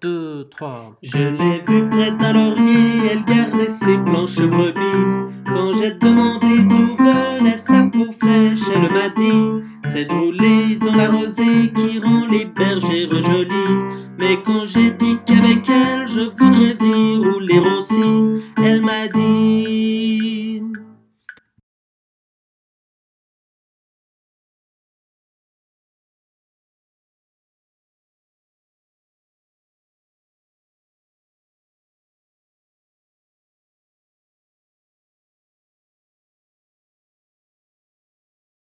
2, 3. Je l'ai vue près d'un laurier, elle gardait ses blanches brebis. Quand j'ai demandé d'où venait sa peau fraîche, elle m'a dit C'est de dans la rosée qui rend les bergères jolies. Mais quand j'ai dit qu'avec elle je voudrais y rouler aussi, elle m'a dit